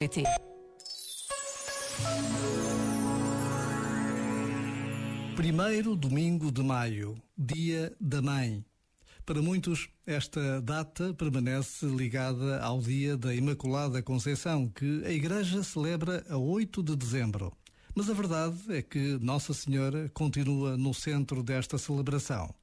PT. Primeiro domingo de maio, Dia da Mãe. Para muitos, esta data permanece ligada ao Dia da Imaculada Conceição, que a Igreja celebra a 8 de dezembro. Mas a verdade é que Nossa Senhora continua no centro desta celebração.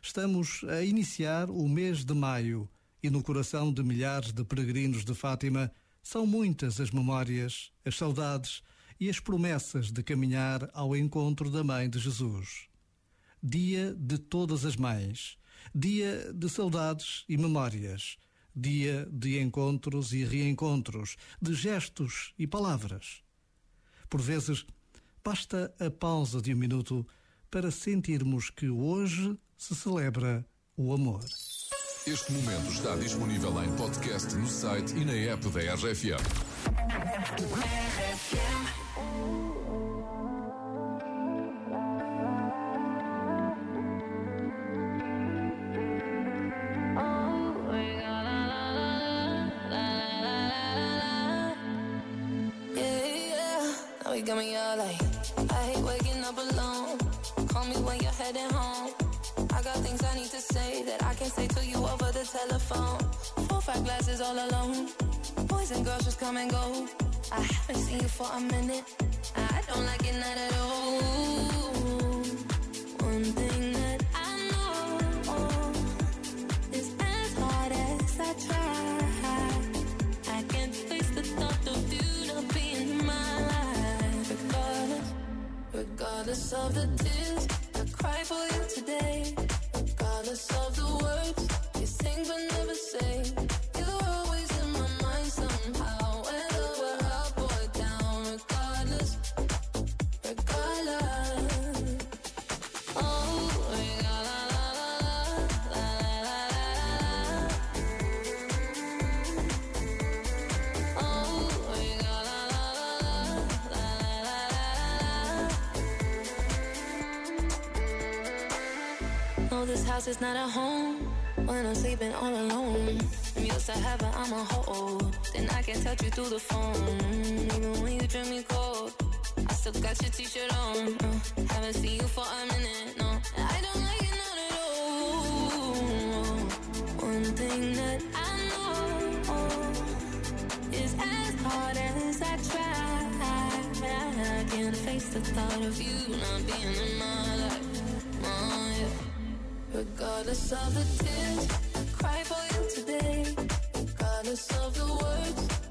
Estamos a iniciar o mês de maio e no coração de milhares de peregrinos de Fátima são muitas as memórias, as saudades e as promessas de caminhar ao encontro da Mãe de Jesus. Dia de todas as mães, dia de saudades e memórias, dia de encontros e reencontros, de gestos e palavras. Por vezes, basta a pausa de um minuto para sentirmos que hoje se celebra o amor. Este momento está disponível em podcast no site e na app da RFM. Got me all like, I hate waking up alone. Call me when you're heading home. I got things I need to say that I can't say to you telephone. Four, five glasses all alone. Boys and girls just come and go. I haven't seen you for a minute. I don't like it not at all. One thing that I know is as hard as I try, I can't face the thought of you not being in my life. Regardless, regardless of the tears This house is not a home when I'm sleeping all alone. I'm used to heaven, I'm a hold. Then I can touch you through the phone. Even when you drink me cold, I still got your t-shirt on. Uh, haven't seen you for a minute, no. I don't like it not at all. One thing that I know is as hard as I try, I can't face the thought of you not being Regardless of the tears cry for you today, regardless of the words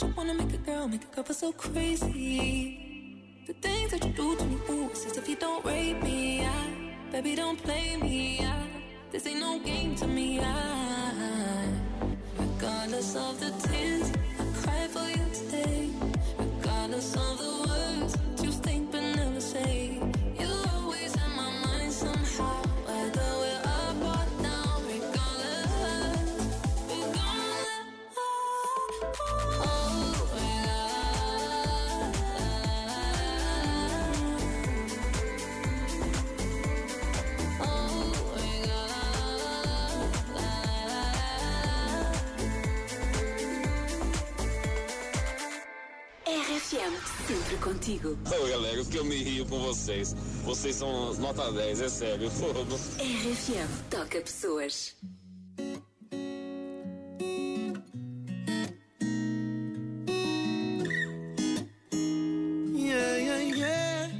would you wanna make a girl, make a girl so crazy? The things that you do to me, ooh, it's as if you don't rape me. I, baby, don't play me. I, this ain't no game to me. I, regardless of the tears I cry for you today, regardless of RFM, sempre contigo. Ô galera, o que eu me rio com vocês. Vocês são nota 10, é sério. RFM, toca pessoas. Yeah, yeah, yeah.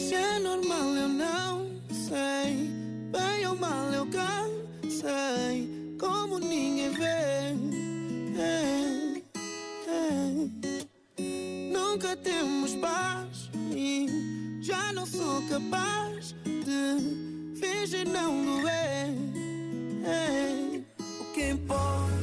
Se é normal eu não sei. Bem ou mal eu cansei. Como ninguém vê. Nunca temos paz e já não sou capaz de fingir não doer. O que importa?